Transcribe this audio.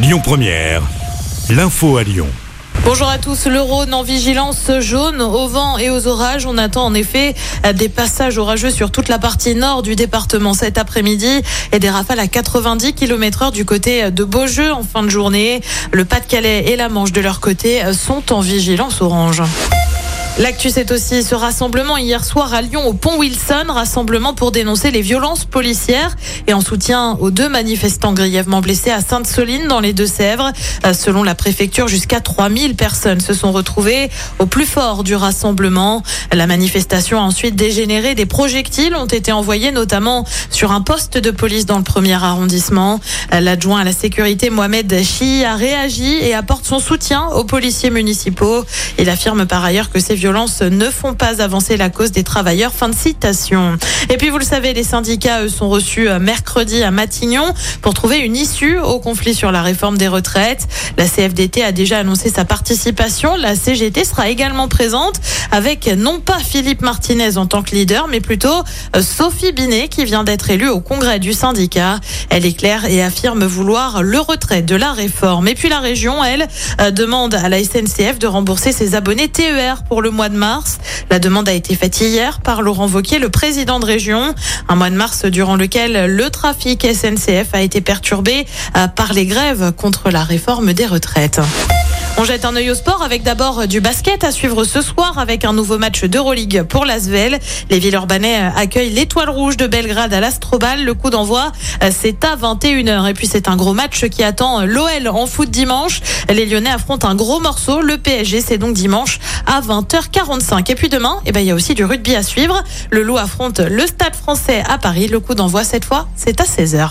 Lyon Première, l'info à Lyon. Bonjour à tous. Le Rhône en vigilance jaune au vent et aux orages. On attend en effet des passages orageux sur toute la partie nord du département cet après-midi et des rafales à 90 km heure du côté de Beaujeu en fin de journée. Le Pas-de-Calais et la Manche de leur côté sont en vigilance orange. L'actu, c'est aussi ce rassemblement hier soir à Lyon au pont Wilson, rassemblement pour dénoncer les violences policières et en soutien aux deux manifestants grièvement blessés à Sainte-Soline dans les Deux-Sèvres. Euh, selon la préfecture, jusqu'à 3000 personnes se sont retrouvées au plus fort du rassemblement. La manifestation a ensuite dégénéré. Des projectiles ont été envoyés notamment sur un poste de police dans le premier arrondissement. Euh, l'adjoint à la sécurité Mohamed Chi a réagi et apporte son soutien aux policiers municipaux. Il affirme par ailleurs que ces violences ne font pas avancer la cause des travailleurs. Fin de citation. Et puis vous le savez, les syndicats sont reçus euh, mercredi à Matignon pour trouver une issue au conflit sur la réforme des retraites. La CFDT a déjà annoncé sa participation. La CGT sera également présente avec non pas Philippe Martinez en tant que leader, mais plutôt euh, Sophie Binet qui vient d'être élue au congrès du syndicat. Elle est claire et affirme vouloir le retrait de la réforme. Et puis la région, elle, euh, demande à la SNCF de rembourser ses abonnés TER pour le mois de mars. La demande a été faite hier par Laurent Vauquier, le président de région. Un mois de mars durant lequel le trafic SNCF a été perturbé euh, par les grèves contre la réforme des retraites. On jette un œil au sport avec d'abord du basket à suivre ce soir avec un nouveau match d'Euroleague pour l'Asvel. Les Villeurbanais accueillent l'étoile rouge de Belgrade à l'Astrobal. Le coup d'envoi, c'est à 21h. Et puis c'est un gros match qui attend l'OL en foot dimanche. Les Lyonnais affrontent un gros morceau. Le PSG, c'est donc dimanche à 20h45. Et puis demain, eh ben, il y a aussi du rugby à suivre. Le Loup affronte le Stade français à Paris. Le coup d'envoi, cette fois, c'est à 16h.